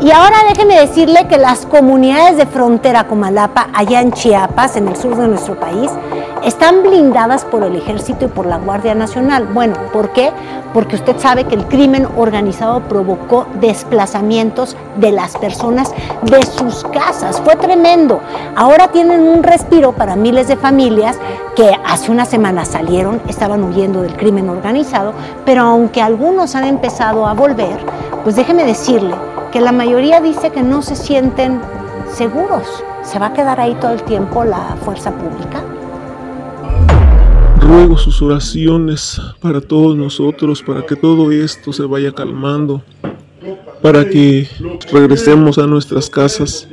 Y ahora déjeme decirle que las comunidades de frontera Comalapa, allá en Chiapas, en el sur de nuestro país, están blindadas por el ejército y por la Guardia Nacional. Bueno, ¿por qué? Porque usted sabe que el crimen organizado provocó desplazamientos de las personas de sus casas. Fue tremendo. Ahora tienen un respiro para miles de familias que hace una semana salieron, estaban huyendo del crimen organizado, pero aunque algunos han empezado a volver, pues déjeme decirle que la mayoría dice que no se sienten seguros. ¿Se va a quedar ahí todo el tiempo la fuerza pública? Ruego sus oraciones para todos nosotros, para que todo esto se vaya calmando, para que regresemos a nuestras casas.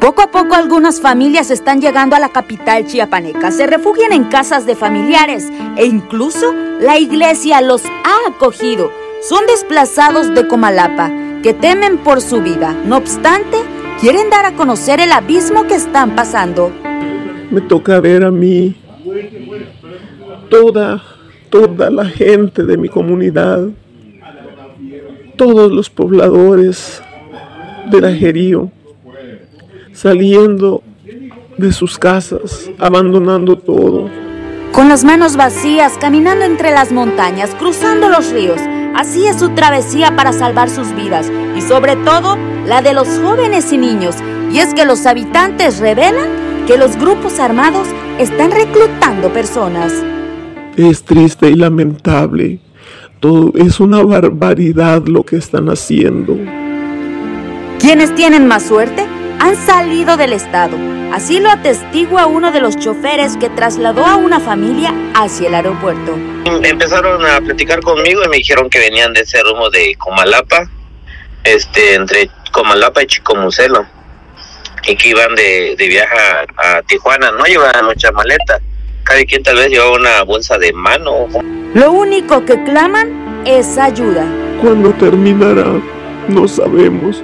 Poco a poco algunas familias están llegando a la capital chiapaneca, se refugian en casas de familiares e incluso la iglesia los ha acogido. Son desplazados de Comalapa que temen por su vida. No obstante, quieren dar a conocer el abismo que están pasando. Me toca ver a mí, toda, toda la gente de mi comunidad, todos los pobladores del ajerío, saliendo de sus casas, abandonando todo. Con las manos vacías, caminando entre las montañas, cruzando los ríos, Así es su travesía para salvar sus vidas y sobre todo la de los jóvenes y niños. Y es que los habitantes revelan que los grupos armados están reclutando personas. Es triste y lamentable. Todo es una barbaridad lo que están haciendo. Quienes tienen más suerte han salido del estado. Así lo atestigua uno de los choferes que trasladó a una familia hacia el aeropuerto. Empezaron a platicar conmigo y me dijeron que venían de ese rumbo de Comalapa, este, entre Comalapa y Chicomucelo, y que iban de, viaje a, Tijuana. No llevaban mucha maleta, cada quien tal vez llevaba una bolsa de mano. Lo único que claman es ayuda. ¿Cuándo terminará? No sabemos.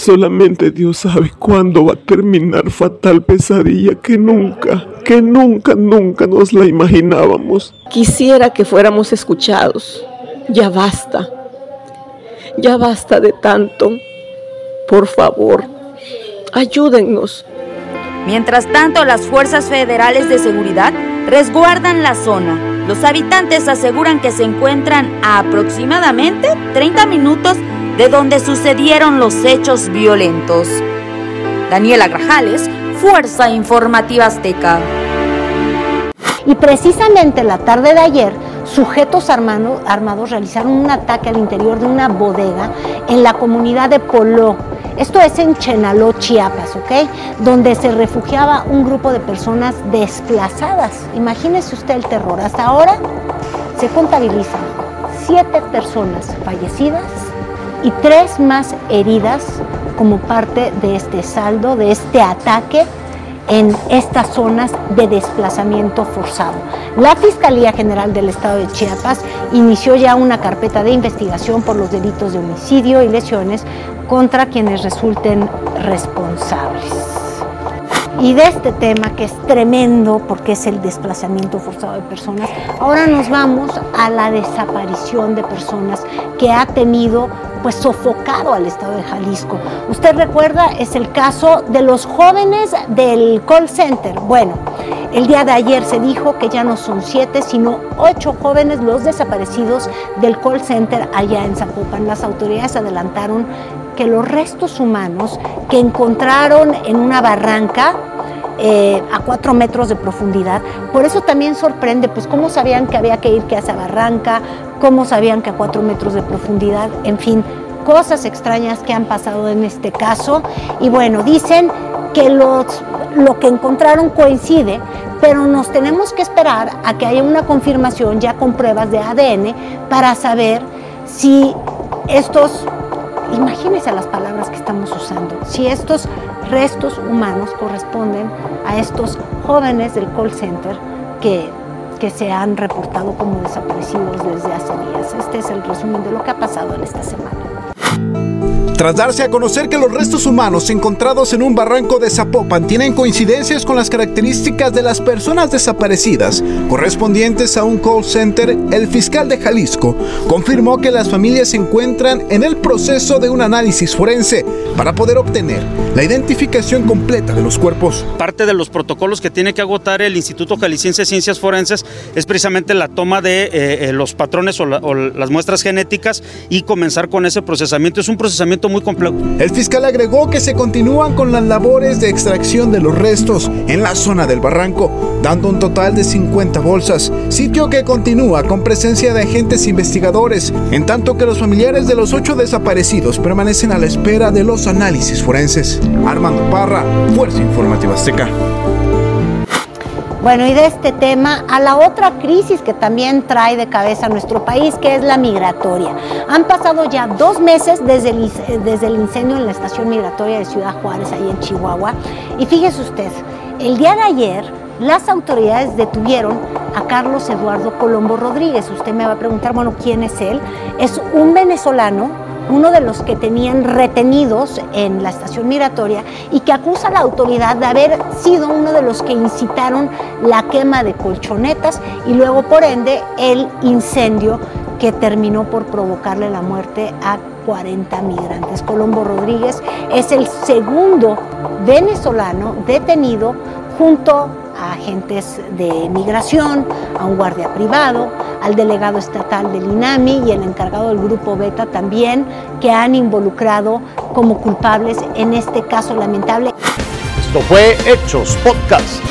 Solamente Dios sabe cuándo va a terminar fatal pesadilla que nunca, que nunca, nunca nos la imaginábamos. Quisiera que fuéramos escuchados. Ya basta. Ya basta de tanto. Por favor, ayúdennos. Mientras tanto, las fuerzas federales de seguridad resguardan la zona. Los habitantes aseguran que se encuentran a aproximadamente 30 minutos de donde sucedieron los hechos violentos. Daniela Grajales, Fuerza Informativa Azteca. Y precisamente la tarde de ayer, sujetos armados realizaron un ataque al interior de una bodega en la comunidad de Poló. Esto es en Chenaló, Chiapas, ¿ok? Donde se refugiaba un grupo de personas desplazadas. Imagínese usted el terror. Hasta ahora se contabilizan siete personas fallecidas y tres más heridas como parte de este saldo, de este ataque en estas zonas de desplazamiento forzado. La Fiscalía General del Estado de Chiapas inició ya una carpeta de investigación por los delitos de homicidio y lesiones contra quienes resulten responsables y de este tema que es tremendo porque es el desplazamiento forzado de personas, ahora nos vamos a la desaparición de personas que ha tenido pues sofocado al estado de Jalisco. Usted recuerda, es el caso de los jóvenes del call center. Bueno, el día de ayer se dijo que ya no son siete, sino ocho jóvenes los desaparecidos del call center allá en Zapopan. Las autoridades adelantaron que los restos humanos que encontraron en una barranca eh, a cuatro metros de profundidad. Por eso también sorprende, pues cómo sabían que había que ir que hacia barranca, cómo sabían que a cuatro metros de profundidad, en fin, cosas extrañas que han pasado en este caso. Y bueno, dicen que los, lo que encontraron coincide, pero nos tenemos que esperar a que haya una confirmación ya con pruebas de ADN para saber si estos Imagínense las palabras que estamos usando. Si estos restos humanos corresponden a estos jóvenes del call center que, que se han reportado como desaparecidos desde hace días. Este es el resumen de lo que ha pasado en esta semana. Tras darse a conocer que los restos humanos encontrados en un barranco de Zapopan tienen coincidencias con las características de las personas desaparecidas correspondientes a un call center, el fiscal de Jalisco confirmó que las familias se encuentran en el proceso de un análisis forense para poder obtener la identificación completa de los cuerpos. Parte de los protocolos que tiene que agotar el Instituto Jalisciense de Ciencias Forenses es precisamente la toma de eh, eh, los patrones o, la, o las muestras genéticas y comenzar con ese procesamiento. Es un procesamiento muy complejo. El fiscal agregó que se continúan con las labores de extracción de los restos en la zona del barranco, dando un total de 50 bolsas, sitio que continúa con presencia de agentes investigadores, en tanto que los familiares de los ocho desaparecidos permanecen a la espera de los análisis forenses. Armando Parra, Fuerza Informativa Azteca. Bueno, y de este tema a la otra crisis que también trae de cabeza a nuestro país, que es la migratoria. Han pasado ya dos meses desde el, desde el incendio en la estación migratoria de Ciudad Juárez, ahí en Chihuahua. Y fíjese usted, el día de ayer las autoridades detuvieron a Carlos Eduardo Colombo Rodríguez. Usted me va a preguntar, bueno, ¿quién es él? Es un venezolano uno de los que tenían retenidos en la estación migratoria y que acusa a la autoridad de haber sido uno de los que incitaron la quema de colchonetas y luego por ende el incendio que terminó por provocarle la muerte a 40 migrantes. Colombo Rodríguez es el segundo venezolano detenido junto a agentes de migración, a un guardia privado, al delegado estatal del INAMI y el encargado del grupo Beta también, que han involucrado como culpables en este caso lamentable. Esto fue Hechos Podcast.